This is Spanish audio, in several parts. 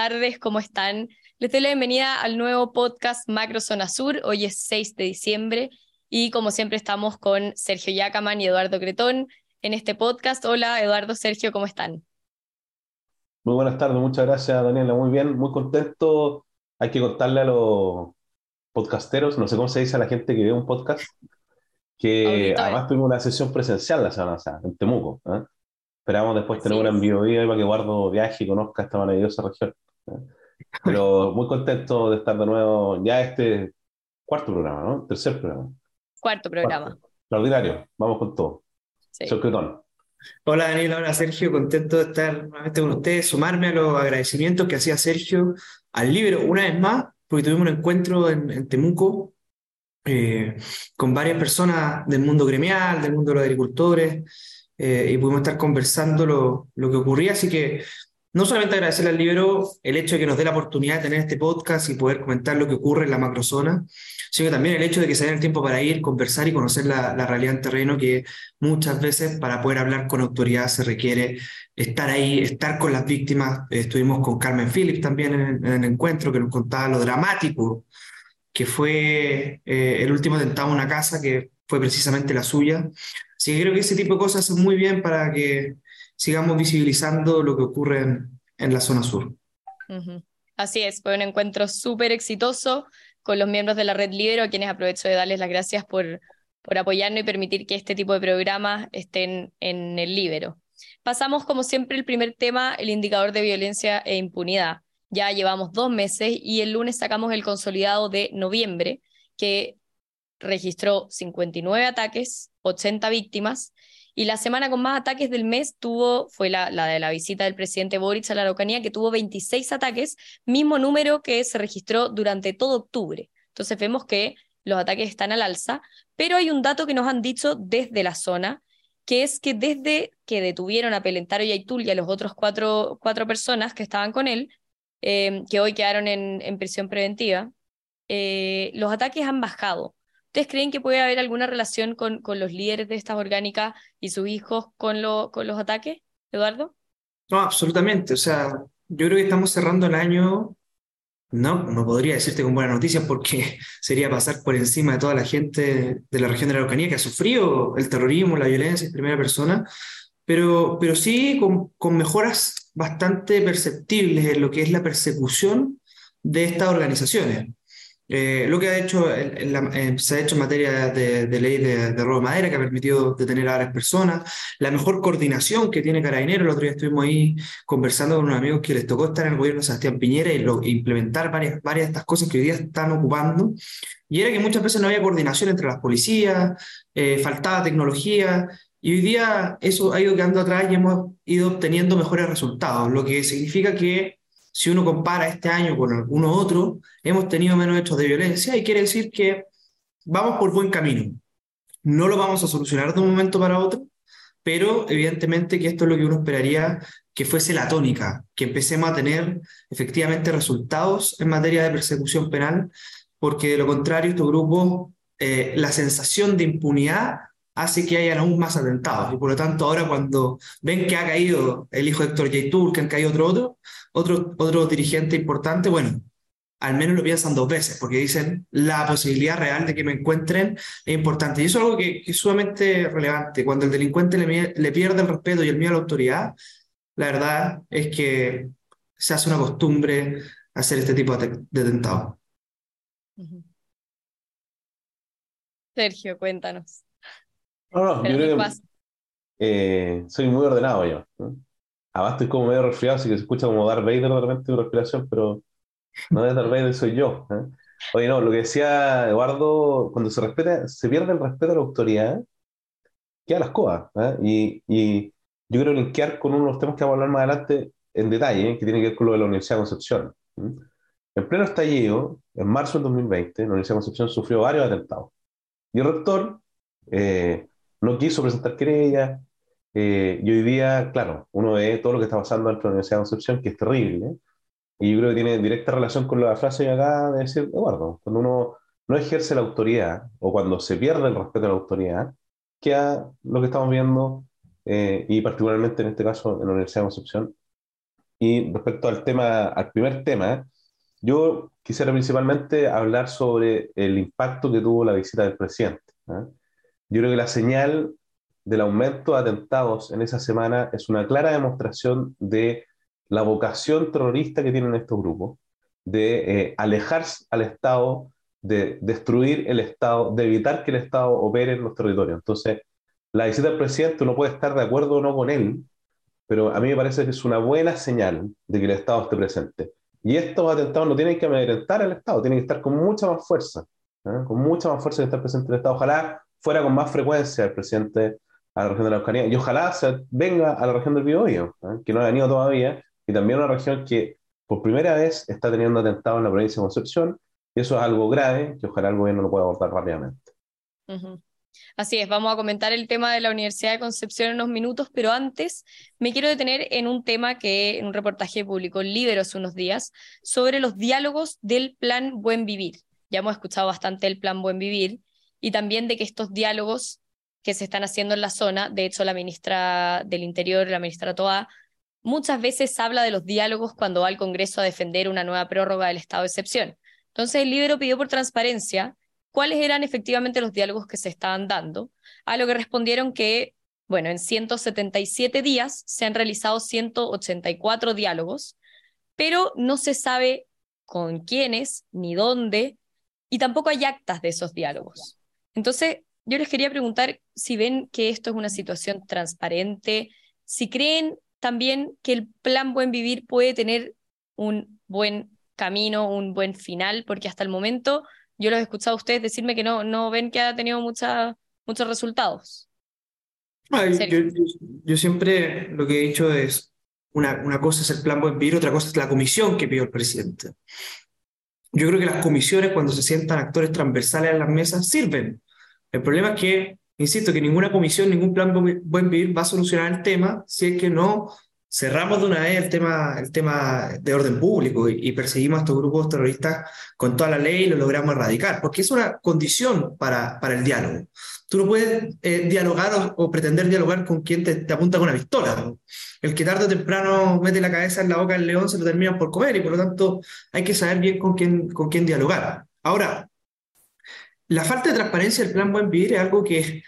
tardes, ¿cómo están? Les doy la bienvenida al nuevo podcast Macro Zona Sur. Hoy es 6 de diciembre y como siempre estamos con Sergio Yacaman y Eduardo Cretón en este podcast. Hola Eduardo, Sergio, ¿cómo están? Muy buenas tardes, muchas gracias Daniela, muy bien, muy contento. Hay que contarle a los podcasteros, no sé cómo se dice a la gente que ve un podcast, que además tuvimos una sesión presencial la semana pasada en Temuco. ¿eh? Esperamos después tener un envío vivo para que Guardo viaje y conozca esta maravillosa región. Pero muy contento de estar de nuevo ya este cuarto programa, ¿no? Tercer programa. Cuarto programa. Extraordinario, vamos con todo. Sí. Hola Daniel, hola Sergio, contento de estar nuevamente con ustedes, sumarme a los agradecimientos que hacía Sergio al libro una vez más, porque tuvimos un encuentro en, Temuco eh, con varias personas del mundo gremial, del mundo de los agricultores, eh, y pudimos estar conversando lo, lo, que ocurría. Así que no solamente agradecerle al libro el hecho de que nos dé la oportunidad de tener este podcast y poder comentar lo que ocurre en la macrozona, sino también el hecho de que se den el tiempo para ir, conversar y conocer la, realidad en terreno, que muchas veces para poder hablar con autoridad se requiere estar ahí, estar con las víctimas. estuvimos con Carmen Phillips también en, el encuentro, que nos contaba lo dramático que fue eh, el último atentado a una casa, que fue precisamente la suya. Así que creo que ese tipo de cosas son muy bien para que sigamos visibilizando lo que ocurre en, la zona sur. Así es, fue un encuentro súper exitoso con los miembros de la Red Libero, a quienes aprovecho de darles las gracias por, por apoyarnos y permitir que este tipo de programas estén en el Libero. Pasamos, como siempre, el primer tema, el indicador de violencia e impunidad. Ya llevamos dos meses y el lunes sacamos el consolidado de noviembre, que registró 59 ataques, 80 víctimas, y la semana con más ataques del mes tuvo, fue la, de la visita del presidente Boric a la Araucanía, que tuvo 26 ataques, mismo número que se registró durante todo octubre. Entonces vemos que los ataques están al alza, pero hay un dato que nos han dicho desde la zona, que es que desde que detuvieron a Pelentaro y a Itul y a los otros cuatro, cuatro personas que estaban con él, eh, que hoy quedaron en, en prisión preventiva, eh, los ataques han bajado. ¿Ustedes creen que puede haber alguna relación con, los líderes de estas orgánicas y sus hijos con, lo, con los ataques, Eduardo? No, absolutamente. O sea, yo creo que estamos cerrando el año, no, no podría decirte con buenas noticias porque sería pasar por encima de toda la gente de la región de la Araucanía que ha sufrido el terrorismo, la violencia en primera persona, pero, pero sí con mejoras bastante perceptibles en lo que es la persecución de estas organizaciones. Eh, lo que ha hecho se ha hecho en materia de, ley de, robo de madera, que ha permitido detener a varias personas, la mejor coordinación que tiene Carabinero. El otro día estuvimos ahí conversando con unos amigos que les tocó estar en el gobierno de Sebastián Piñera y lo, implementar varias, varias de estas cosas que hoy día están ocupando. Y era que muchas veces no había coordinación entre las policías, eh, faltaba tecnología, y hoy día eso ha ido quedando atrás y hemos ido obteniendo mejores resultados, lo que significa que si uno compara este año con alguno otro, hemos tenido menos hechos de violencia y quiere decir que vamos por buen camino. No lo vamos a solucionar de un momento para otro, pero evidentemente que esto es lo que uno esperaría que fuese la tónica, que empecemos a tener efectivamente resultados en materia de persecución penal, porque de lo contrario estos grupos, eh, la sensación de impunidad hace que hayan aún más atentados. Y por lo tanto, ahora cuando ven que ha caído el hijo de Héctor Yaitul, que han caído otro, otro, otro, dirigente importante, bueno, al menos lo piensan dos veces, porque dicen la posibilidad real de que me encuentren es importante. Y eso es algo que, es sumamente relevante. Cuando el delincuente le, le, pierde el respeto y el miedo a la autoridad, la verdad es que se hace una costumbre hacer este tipo de, de atentados. Sergio, cuéntanos. No, no, yo creo que eh, soy muy ordenado yo. ¿no? Además estoy como medio resfriado, así que se escucha como Darth Vader de repente respiración, pero no es Darth Vader, soy yo. ¿eh? Oye, no, lo que decía Eduardo, cuando se respeta, se pierde el respeto a la autoridad, queda las cosas. ¿eh? Y, y, yo quiero linkear con uno de los temas que vamos a hablar más adelante en detalle, que tiene que ver con lo de la Universidad de Concepción. En pleno estallido, en marzo del 2020, la Universidad de Concepción sufrió varios atentados. Y el rector eh, no quiso presentar querella. Eh, y hoy día, claro, uno ve todo lo que está pasando dentro de la Universidad de Concepción, que es terrible. Y yo creo que tiene directa relación con la frase de acá de decir, Eduardo, cuando uno no ejerce la autoridad o cuando se pierde el respeto a la autoridad, queda lo que estamos viendo, eh, y particularmente en este caso en la Universidad de Concepción, Y respecto al tema, al primer tema, yo quisiera principalmente hablar sobre el impacto que tuvo la visita del presidente. ¿eh? Yo creo que la señal del aumento de atentados en esa semana es una clara demostración de la vocación terrorista que tienen estos grupos, de eh, alejarse al Estado, de destruir el Estado, de evitar que el Estado opere en los territorios. Entonces, la visita del presidente uno puede estar de acuerdo o no con él, pero a mí me parece que es una buena señal de que el Estado esté presente. Y estos atentados no tienen que amedrentar al Estado, tienen que estar con mucha más fuerza, ¿eh? con mucha más fuerza que estar presente el Estado. Ojalá fuera con más frecuencia el presidente a la región de la Eucanía y ojalá se venga a la región del Biobío, ¿eh? que no ha venido todavía, y también una región que por primera vez está teniendo atentados en la provincia de Concepción, y eso es algo grave que ojalá el gobierno lo pueda abordar rápidamente. Así es, vamos a comentar el tema de la Universidad de Concepción en unos minutos, pero antes me quiero detener en un tema que en un reportaje publicó Libero hace unos días sobre los diálogos del Plan Buen Vivir. Ya hemos escuchado bastante el Plan Buen Vivir y también de que estos diálogos que se están haciendo en la zona, de hecho la ministra del Interior, la ministra Toa, muchas veces habla de los diálogos cuando va al Congreso a defender una nueva prórroga del estado de excepción. Entonces el Libero pidió por transparencia cuáles eran efectivamente los diálogos que se estaban dando, a lo que respondieron que, bueno, en 177 días se han realizado 184 diálogos, pero no se sabe con quiénes ni dónde, y tampoco hay actas de esos diálogos. Entonces, yo les quería preguntar si ven que esto es una situación transparente, si creen también que el plan Buen Vivir puede tener un buen camino, un buen final, porque hasta el momento yo los he escuchado a ustedes decirme que no, no ven que ha tenido mucha, muchos resultados. yo, siempre lo que he dicho es, una, una cosa es el plan Buen Vivir, otra cosa es la comisión que pidió el presidente. Yo creo que las comisiones, cuando se sientan actores transversales en las mesas, sirven. El problema es que, insisto, que ninguna comisión, ningún plan Buen Vivir va a solucionar el tema si es que no cerramos de una vez el tema, el tema de orden público y, perseguimos a estos grupos terroristas con toda la ley y lo logramos erradicar, porque es una condición para, para el diálogo. Tú no puedes eh, dialogar o, pretender dialogar con quien te, apunta con una pistola. El que tarde o temprano mete la cabeza en la boca del león se lo terminan por comer y por lo tanto hay que saber bien con quién, con quién dialogar. Ahora, la falta de transparencia del plan Buen Vivir es algo que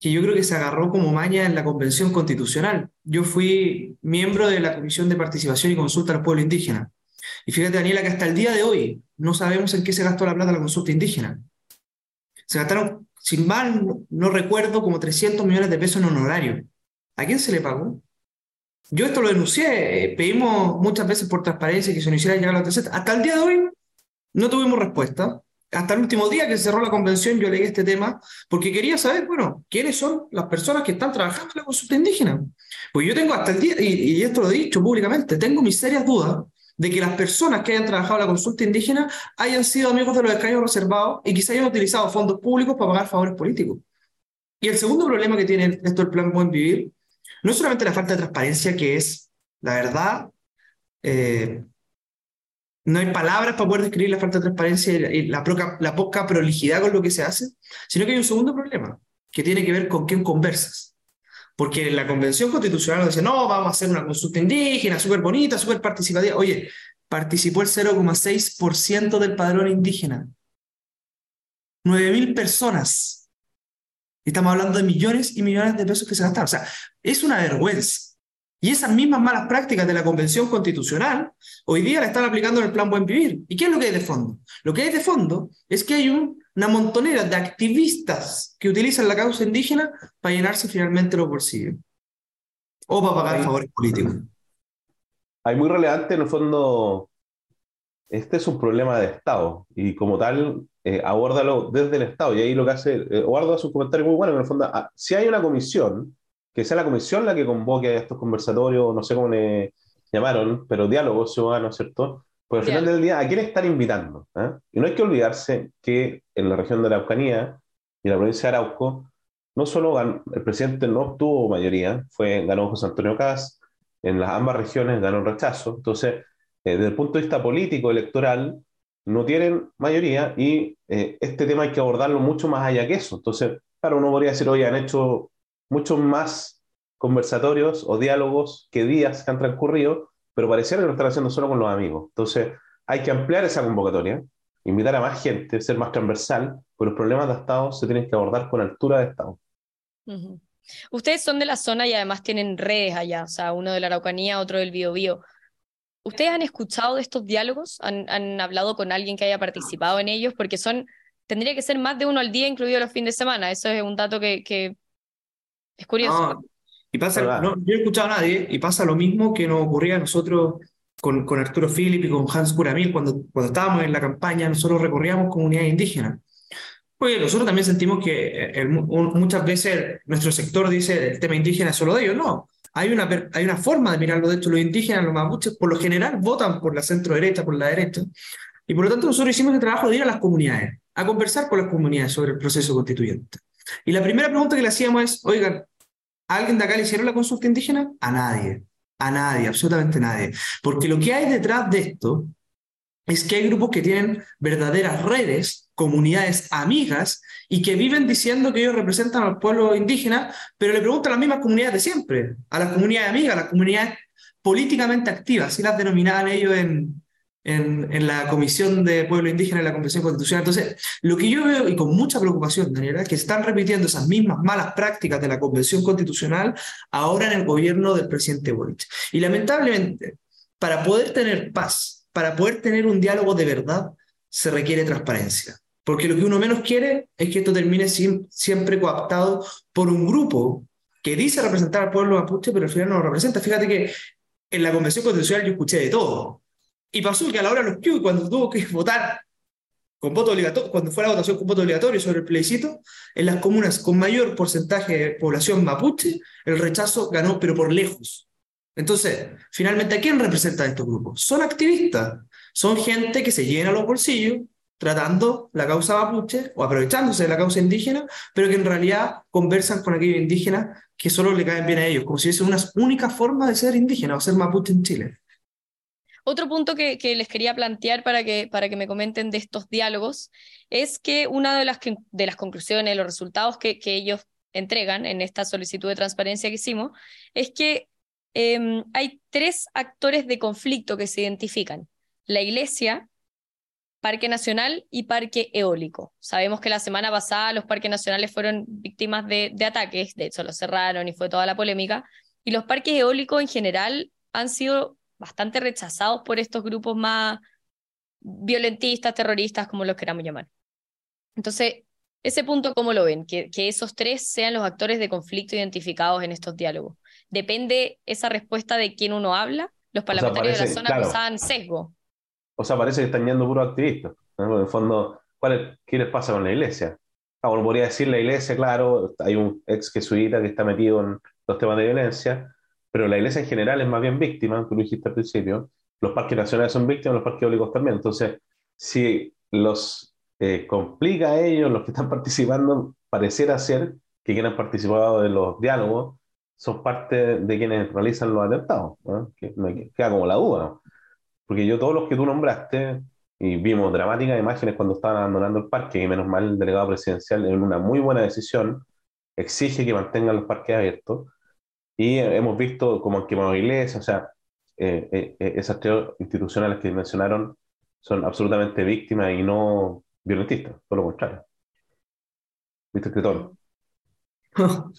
que yo creo que se agarró como maña en la Convención Constitucional. Yo fui miembro de la Comisión de Participación y Consulta al Pueblo Indígena. Y fíjate, Daniela, que hasta el día de hoy no sabemos en qué se gastó la plata de la consulta indígena. Se gastaron, sin mal, no, recuerdo, como 300 millones de pesos en honorario. ¿A quién se le pagó? Yo esto lo denuncié, eh, pedimos muchas veces por transparencia que se nos hiciera llegar la TZ. Hasta el día de hoy no tuvimos respuesta hasta el último día que se cerró la convención yo leí este tema porque quería saber, bueno, quiénes son las personas que están trabajando en la consulta indígena. Pues yo tengo hasta el día, y, esto lo he dicho públicamente, tengo mis serias dudas de que las personas que hayan trabajado en la consulta indígena hayan sido amigos de los escaños reservados y quizá hayan utilizado fondos públicos para pagar favores políticos. Y el segundo problema que tiene esto el plan Buen Vivir no es solamente la falta de transparencia, que es, la verdad, eh, no hay palabras para poder describir la falta de transparencia y la, la, poca prolijidad con lo que se hace, sino que hay un segundo problema, que tiene que ver con quién conversas. Porque la Convención Constitucional dice, no, vamos a hacer una consulta indígena, súper bonita, súper participativa. Oye, participó el 0,6% del padrón indígena. 9.000 personas. Estamos hablando de millones y millones de pesos que se gastaron. O sea, es una vergüenza. Y esas mismas malas prácticas de la Convención Constitucional hoy día la están aplicando en el Plan Buen Vivir. ¿Y qué es lo que hay de fondo? Lo que hay de fondo es que hay una montonera de activistas que utilizan la causa indígena para llenarse finalmente los bolsillos o para pagar favores políticos. Hay muy relevante en el fondo, este es un problema de Estado y como tal, eh, abórdalo desde el Estado. Y ahí lo que hace, eh, Eduardo hace un comentario muy bueno, en el fondo, ah, si hay una comisión que sea la comisión la que convoque a estos conversatorios, no sé cómo le llamaron, pero diálogos ciudadanos, ¿cierto? Pues al final del día, ¿a quién están invitando? ¿eh? Y no hay que olvidarse que en la región de la Araucanía y la provincia de Arauco, no solo el presidente no obtuvo mayoría, fue, ganó José Antonio Caz, en las ambas regiones ganó el rechazo. Entonces, eh, desde el punto de vista político, electoral, no tienen mayoría y eh, este tema hay que abordarlo mucho más allá que eso. Entonces, claro, uno podría decir, oye, han hecho muchos más conversatorios o diálogos que días que han transcurrido, pero pareciera que lo están haciendo solo con los amigos. Entonces, hay que ampliar esa convocatoria, invitar a más gente, ser más transversal, porque los problemas de Estado se tienen que abordar con altura de Estado. Ustedes son de la zona y además tienen redes allá, o sea, uno de la Araucanía, otro del Biobío. ¿Ustedes han escuchado de estos diálogos? ¿Han, hablado con alguien que haya participado en ellos? Porque son, tendría que ser más de uno al día, incluido los fines de semana. Eso es un dato que es curioso. y pasa, no, yo he escuchado a nadie, y pasa lo mismo que nos ocurría a nosotros con, con Arturo Philip y con Hans Curamil, cuando, cuando estábamos en la campaña, nosotros recorríamos comunidades indígenas. Pues nosotros también sentimos que eh, muchas veces nuestro sector dice el tema indígena es solo de ellos. No, hay una, hay una forma de mirarlo. De hecho, los indígenas, los mapuches, por lo general votan por la centro derecha, por la derecha. Y por lo tanto, nosotros hicimos el trabajo de ir a las comunidades, a conversar con las comunidades sobre el proceso constituyente. Y la primera pregunta que le hacíamos es, oigan, ¿a alguien de acá le hicieron la consulta indígena? A nadie, a nadie, absolutamente nadie. Porque lo que hay detrás de esto es que hay grupos que tienen verdaderas redes, comunidades amigas, y que viven diciendo que ellos representan al pueblo indígena, pero le preguntan a las mismas comunidades de siempre, a las comunidades amigas, a las comunidades políticamente activas, así las denominaban ellos en, en, la Comisión de Pueblo Indígena en la Convención Constitucional. Entonces, lo que yo veo, y con mucha preocupación, Daniela, es que están repitiendo esas mismas malas prácticas de la Convención Constitucional ahora en el gobierno del presidente Boric. Y lamentablemente, para poder tener paz, para poder tener un diálogo de verdad, se requiere transparencia. Porque lo que uno menos quiere es que esto termine siempre coaptado por un grupo que dice representar al pueblo mapuche, pero al final no lo representa. Fíjate que en la Convención Constitucional yo escuché de todo. Y pasó que a la hora de los Q, cuando tuvo que votar con voto obligatorio, cuando fue la votación con voto obligatorio sobre el plebiscito, en las comunas con mayor porcentaje de población mapuche, el rechazo ganó, pero por lejos. Entonces, finalmente, ¿a quién representan estos grupos? Son activistas, son gente que se llena los bolsillos tratando la causa mapuche o aprovechándose de la causa indígena, pero que en realidad conversan con aquellos indígenas que solo le caen bien a ellos, como si fuese una única forma de ser indígena o ser mapuche en Chile. Otro punto que, les quería plantear para que, para que me comenten de estos diálogos es que una de las, de las conclusiones, los resultados que, que ellos entregan en esta solicitud de transparencia que hicimos, es que em, hay tres actores de conflicto que se identifican. La iglesia, Parque Nacional y Parque Eólico. Sabemos que la semana pasada los parques nacionales fueron víctimas de, de ataques, de hecho los cerraron y fue toda la polémica, y los parques eólicos en general han sido bastante rechazados por estos grupos más violentistas, terroristas, como los queramos llamar. Entonces, ese punto, ¿cómo lo ven? Que, que esos tres sean los actores de conflicto identificados en estos diálogos. ¿Depende esa respuesta de quién uno habla? Los parlamentarios de la zona claro. sesgo o sea, parece que están yendo puros activistas. En el fondo, ¿cuál ¿qué les pasa con la iglesia? Ah, bueno, podría decir la iglesia, claro, hay un ex jesuita que está metido en los temas de violencia, pero la iglesia en general es más bien víctima, tú lo dijiste al principio. Los parques nacionales son víctimas, los parques eólicos también. Entonces, si los eh, complica a ellos, los que están participando, pareciera ser que quienes han participado de los diálogos son parte de quienes realizan los atentados. Me queda como la duda. ¿no? Porque yo todos los que tú nombraste, y vimos dramáticas imágenes cuando estaban abandonando el parque, y menos mal el delegado presidencial, en una muy buena decisión, exige que mantengan los parques abiertos. Y hemos visto como quemado iglesias, o sea, eh, eh, eh, esas tres institucionales que mencionaron son absolutamente víctimas y no violentistas, todo lo contrario. ¿Viste, escritor?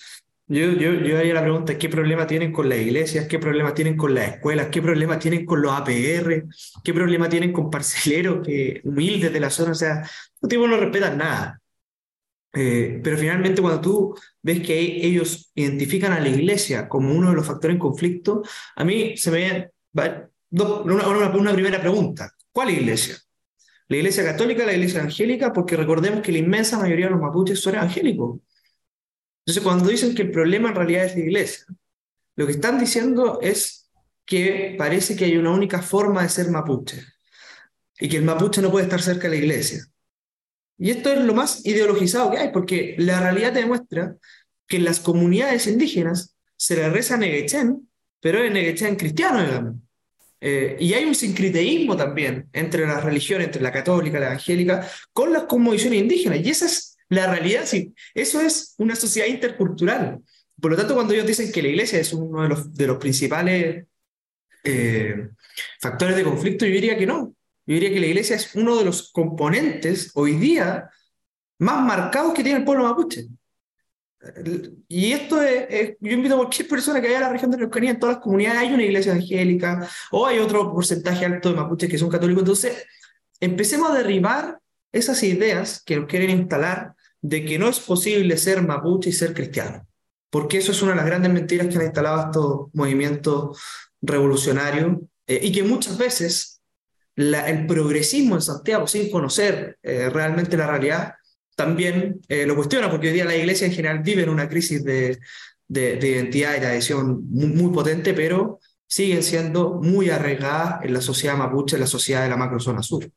Yo, yo, yo haría la pregunta, ¿qué problema tienen con las iglesias? ¿Qué problema tienen con las escuelas? ¿Qué problema tienen con los APR? ¿Qué problema tienen con parceleros que, humildes de la zona? O sea, los tipos no respetan nada. Eh, pero finalmente cuando tú ves que ellos identifican a la iglesia como uno de los factores en conflicto, a mí se me va una, una, una primera pregunta. ¿Cuál iglesia? ¿La iglesia católica, la iglesia evangélica? Porque recordemos que la inmensa mayoría de los mapuches son evangélicos. Entonces, cuando dicen que el problema en realidad es la iglesia, lo que están diciendo es que parece que hay una única forma de ser mapuche y que el mapuche no puede estar cerca de la iglesia. Y esto es lo más ideologizado que hay, porque la realidad demuestra que en las comunidades indígenas se le reza Negechen, pero es Negechen cristiano. Eh, y hay un sincreteísmo también entre las religiones, entre la católica, la evangélica, con las cosmovisiones indígenas. Y esa es la realidad, sí, eso es una sociedad intercultural. Por lo tanto, cuando ellos dicen que la iglesia es uno de los, de los principales eh, factores de conflicto, yo diría que no. Yo diría que la iglesia es uno de los componentes hoy día más marcados que tiene el pueblo mapuche. Y esto es, yo invito a cualquier persona que vaya a la región de Araucanía, en todas las comunidades hay una iglesia evangélica o hay otro porcentaje alto de mapuches que son católicos. Entonces, empecemos a derribar esas ideas que nos quieren instalar de que no es posible ser mapuche y ser cristiano. Porque eso es una de las grandes mentiras que han instalado estos movimientos revolucionarios eh, y que muchas veces el progresismo en Santiago, sin conocer eh, realmente la realidad, también eh, lo cuestiona, porque hoy día la iglesia en general vive en una crisis de, de, identidad y de adhesión muy, potente, pero siguen siendo muy arraigadas en la sociedad mapuche, en la sociedad de la macrozona sur.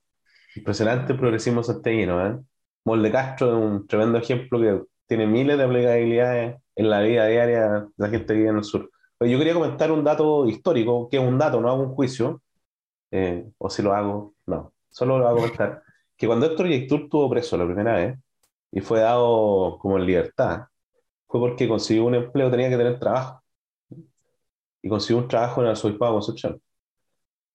Impresionante el progresismo santiaguino, ¿eh? Molde Castro es un tremendo ejemplo que tiene miles de aplicabilidades en la vida diaria de la gente que vive en el sur. Yo quería comentar un dato histórico, que es un dato, no hago un juicio, eh, o si lo hago, no, solo lo hago comentar, que cuando Héctor Yectur estuvo preso la primera vez, y fue dado como en libertad, fue porque consiguió un empleo, tenía que tener trabajo. Y consiguió un trabajo en el de Concepción.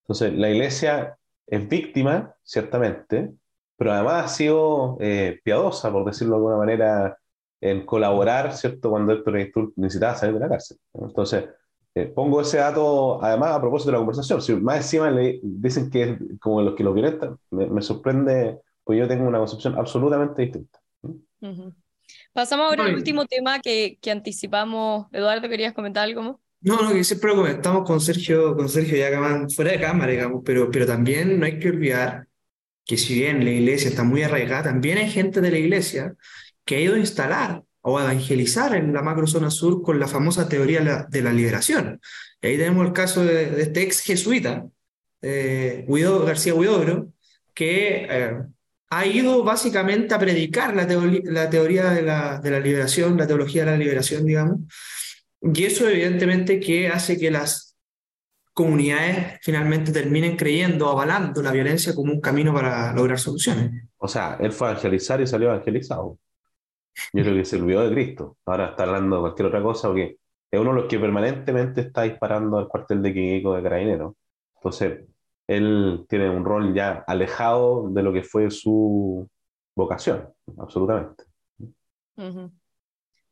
Entonces, la iglesia es víctima, ciertamente, pero además ha sido eh, piadosa, por decirlo de alguna manera, en colaborar, ¿cierto?, cuando Héctor necesitaba salir de la cárcel. Entonces, eh, pongo ese dato, además, a propósito de la conversación. Si más encima le dicen que es como los que lo violentan, me, me sorprende, pues yo tengo una concepción absolutamente distinta. Pasamos ahora al último tema que, que anticipamos. Eduardo, ¿querías comentar algo? No, no, que siempre lo comentamos con Sergio, con Sergio ya fuera de cámara, digamos, pero, pero también no hay que olvidar que si bien la iglesia está muy arraigada, también hay gente de la iglesia que ha ido a instalar o evangelizar en la macrozona sur con la famosa teoría de la liberación. Y ahí tenemos el caso de, este ex jesuita, eh, García Huidobro, que eh, ha ido básicamente a predicar la, la teoría de la, de la, liberación, la teología de la liberación, digamos. Y eso evidentemente que hace que las comunidades finalmente terminen creyendo, avalando la violencia como un camino para lograr soluciones. O sea, él fue a evangelizar y salió evangelizado. Yo creo que se olvidó de Cristo. Ahora está hablando de cualquier otra cosa porque es uno de los que permanentemente está disparando al cuartel de Quiquico de Carabinero. Entonces, él tiene un rol ya alejado de lo que fue su vocación, absolutamente.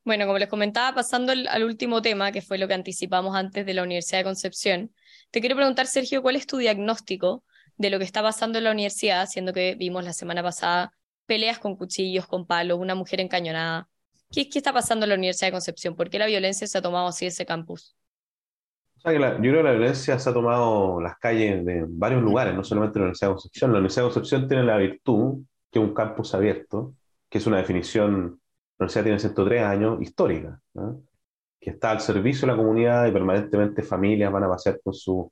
Bueno, como les comentaba, pasando al último tema, que fue lo que anticipamos antes de la Universidad de Concepción, te quiero preguntar, Sergio, ¿cuál es tu diagnóstico de lo que está pasando en la universidad, siendo que vimos la semana pasada peleas con cuchillos, con palos, una mujer encañonada? ¿Qué, qué está pasando en la Universidad de Concepción? ¿Por qué la violencia se ha tomado así ese campus? yo creo que la violencia se ha tomado las calles de varios lugares, no solamente en la Universidad de Concepción. La Universidad de Concepción tiene la virtud, que es un campus abierto, que es una definición, la universidad tiene 103 años, histórica, que está al servicio de la comunidad y permanentemente familias van a pasear con sus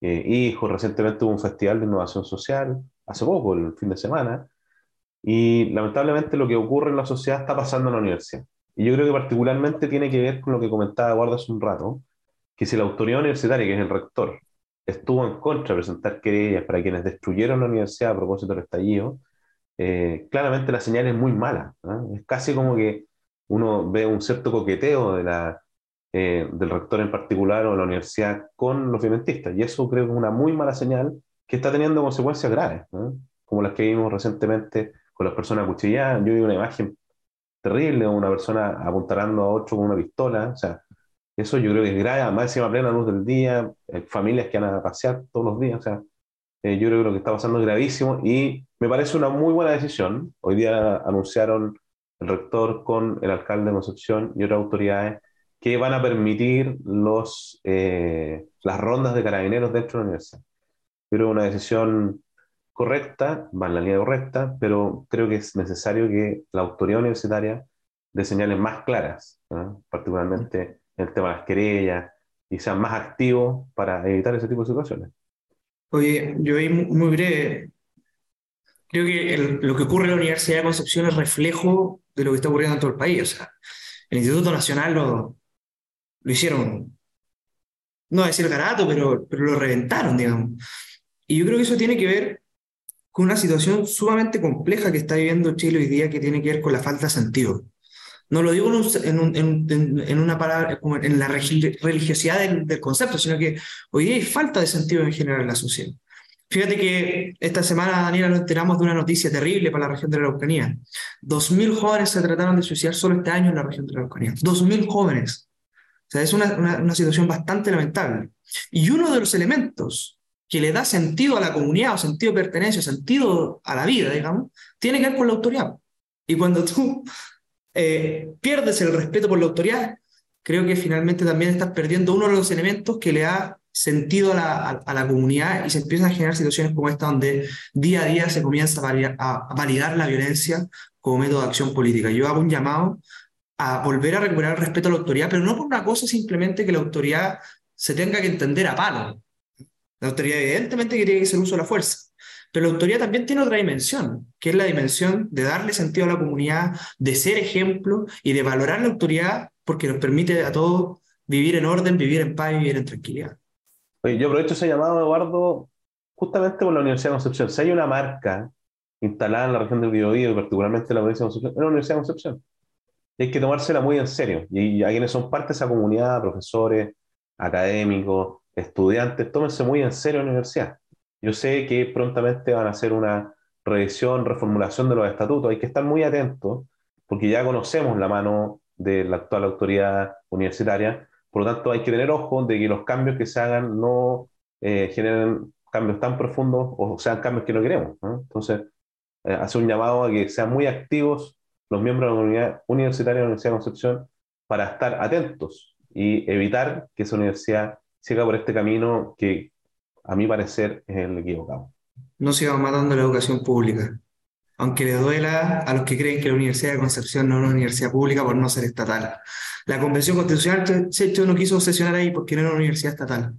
eh, hijos. Recientemente hubo un festival de innovación social, hace poco, el fin de semana, y lamentablemente lo que ocurre en la sociedad está pasando en la universidad. Y yo creo que particularmente tiene que ver con lo que comentaba Eduardo hace un rato, que si la autoridad universitaria, que es el rector, estuvo en contra de presentar querellas para quienes destruyeron la universidad a propósito del estallido, eh, claramente la señal es muy mala. Es casi como que uno ve un cierto coqueteo de la, eh, del rector en particular o de la universidad con los violentistas. Y eso creo que es una muy mala señal que está teniendo consecuencias graves, como las que vimos recientemente con las personas acuchilladas. Yo vi una imagen terrible una persona apuntalando a otro con una pistola. O sea, eso yo creo que es grave, además a plena luz del día, eh, familias que van a pasear todos los días, o sea, eh, yo creo que lo que está pasando es gravísimo y me parece una muy buena decisión. Hoy día anunciaron el rector con el alcalde de Concepción y otras autoridades que van a permitir los, eh, las rondas de carabineros dentro de la universidad. Creo que una decisión correcta, va en la línea correcta, pero creo que es necesario que la autoridad universitaria dé señales más claras, particularmente el tema de las querellas y sean más activos para evitar ese tipo de situaciones. Oye, yo ahí muy breve. Creo que lo que ocurre en la Universidad de Concepción es reflejo de lo que está ocurriendo en todo el país. O sea, el Instituto Nacional lo, lo hicieron, no a decir garato, pero, pero lo reventaron, digamos. Y yo creo que eso tiene que ver con una situación sumamente compleja que está viviendo Chile hoy día que tiene que ver con la falta de sentido. No lo digo en, una palabra, en la religiosidad del, concepto, sino que hoy día hay falta de sentido en general en la sociedad. Fíjate que esta semana, Daniela, nos enteramos de una noticia terrible para la región de la Araucanía. Dos mil jóvenes se trataron de suicidar solo este año en la región de la Araucanía. Dos mil jóvenes. O sea, es una, una situación bastante lamentable. Y uno de los elementos que le da sentido a la comunidad, o sentido de pertenencia, o sentido a la vida, digamos, tiene que ver con la autoridad. Y cuando tú eh, pierdes el respeto por la autoridad, creo que finalmente también estás perdiendo uno de los elementos que le da sentido a la, a, la comunidad y se empiezan a generar situaciones como esta donde día a día se comienza a validar, la violencia como método de acción política. Yo hago un llamado a volver a recuperar el respeto a la autoridad, pero no por una cosa simplemente que la autoridad se tenga que entender a palo. La autoridad evidentemente tiene que ser uso de la fuerza, pero la autoridad también tiene otra dimensión, que es la dimensión de darle sentido a la comunidad, de ser ejemplo y de valorar la autoridad porque nos permite a todos vivir en orden, vivir en paz y vivir en tranquilidad. Oye, yo aprovecho ese llamado, Eduardo, justamente por la Universidad de Concepción. Si hay una marca instalada en la región del Biobío y particularmente en la provincia de Concepción, es la Universidad de Concepción. hay que tomársela muy en serio. Y a quienes son parte de esa comunidad, profesores, académicos, estudiantes, tómense muy en serio la universidad. Yo sé que prontamente van a hacer una revisión, reformulación de los estatutos. Hay que estar muy atentos porque ya conocemos la mano de la actual autoridad universitaria. Por lo tanto, hay que tener ojo de que los cambios que se hagan no eh, generen cambios tan profundos o sean cambios que no queremos. Entonces, eh, hace un llamado a que sean muy activos los miembros de la comunidad universitaria de la Universidad de Concepción para estar atentos y evitar que esa universidad siga por este camino que, a mi parecer, es el equivocado. No sigamos matando la educación pública, aunque le duela a los que creen que la Universidad de Concepción no es una universidad pública por no ser estatal. La Convención Constitucional, hecho, no quiso sesionar ahí porque no era una universidad estatal.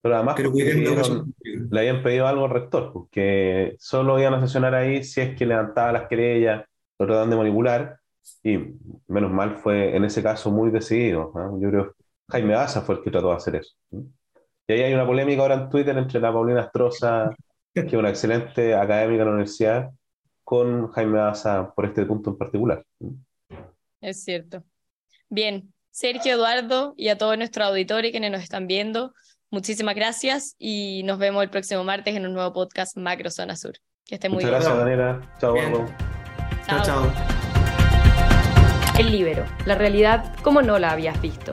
Pero además le habían pedido algo al rector, porque solo iban a sesionar ahí si es que levantaba las querellas, lo trataban de manipular, y menos mal fue en ese caso muy decidido. Yo creo que Jaime Baza fue el que trató de hacer eso. Y ahí hay una polémica ahora en Twitter entre la Paulina Astroza, que es una excelente académica de la universidad, con Jaime Baza por este punto en particular. Es cierto. Bien, Sergio, Eduardo y a todos nuestros auditores que nos están viendo, muchísimas gracias y nos vemos el próximo martes en un nuevo podcast Macro Zona Sur. Que esté muy Muchas gracias, Daniela. Chao. Chao, chao. El libero, la realidad como no la habías visto.